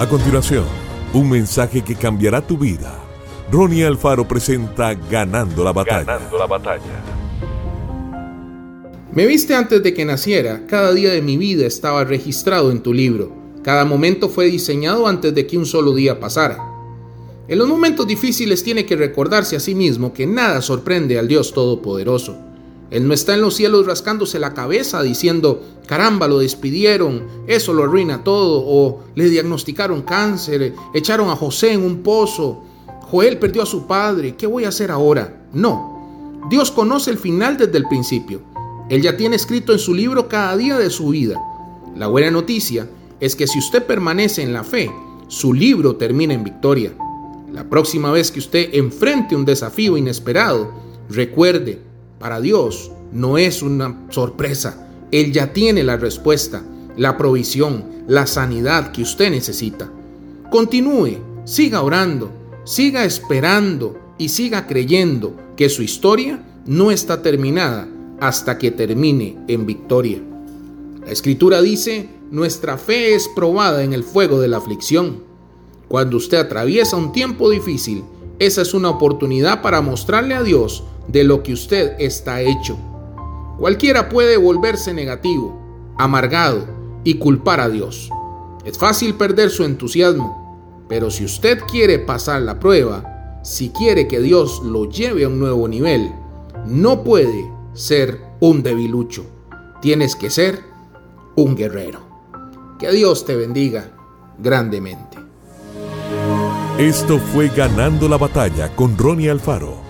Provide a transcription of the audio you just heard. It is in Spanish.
A continuación, un mensaje que cambiará tu vida. Ronnie Alfaro presenta Ganando la batalla. Ganando la batalla. Me viste antes de que naciera, cada día de mi vida estaba registrado en tu libro. Cada momento fue diseñado antes de que un solo día pasara. En los momentos difíciles tiene que recordarse a sí mismo que nada sorprende al Dios Todopoderoso. Él no está en los cielos rascándose la cabeza diciendo, caramba, lo despidieron, eso lo arruina todo, o le diagnosticaron cáncer, echaron a José en un pozo, Joel perdió a su padre, ¿qué voy a hacer ahora? No, Dios conoce el final desde el principio. Él ya tiene escrito en su libro cada día de su vida. La buena noticia es que si usted permanece en la fe, su libro termina en victoria. La próxima vez que usted enfrente un desafío inesperado, recuerde, para Dios no es una sorpresa. Él ya tiene la respuesta, la provisión, la sanidad que usted necesita. Continúe, siga orando, siga esperando y siga creyendo que su historia no está terminada hasta que termine en victoria. La escritura dice, nuestra fe es probada en el fuego de la aflicción. Cuando usted atraviesa un tiempo difícil, esa es una oportunidad para mostrarle a Dios de lo que usted está hecho. Cualquiera puede volverse negativo, amargado y culpar a Dios. Es fácil perder su entusiasmo, pero si usted quiere pasar la prueba, si quiere que Dios lo lleve a un nuevo nivel, no puede ser un debilucho. Tienes que ser un guerrero. Que Dios te bendiga grandemente. Esto fue Ganando la Batalla con Ronnie Alfaro.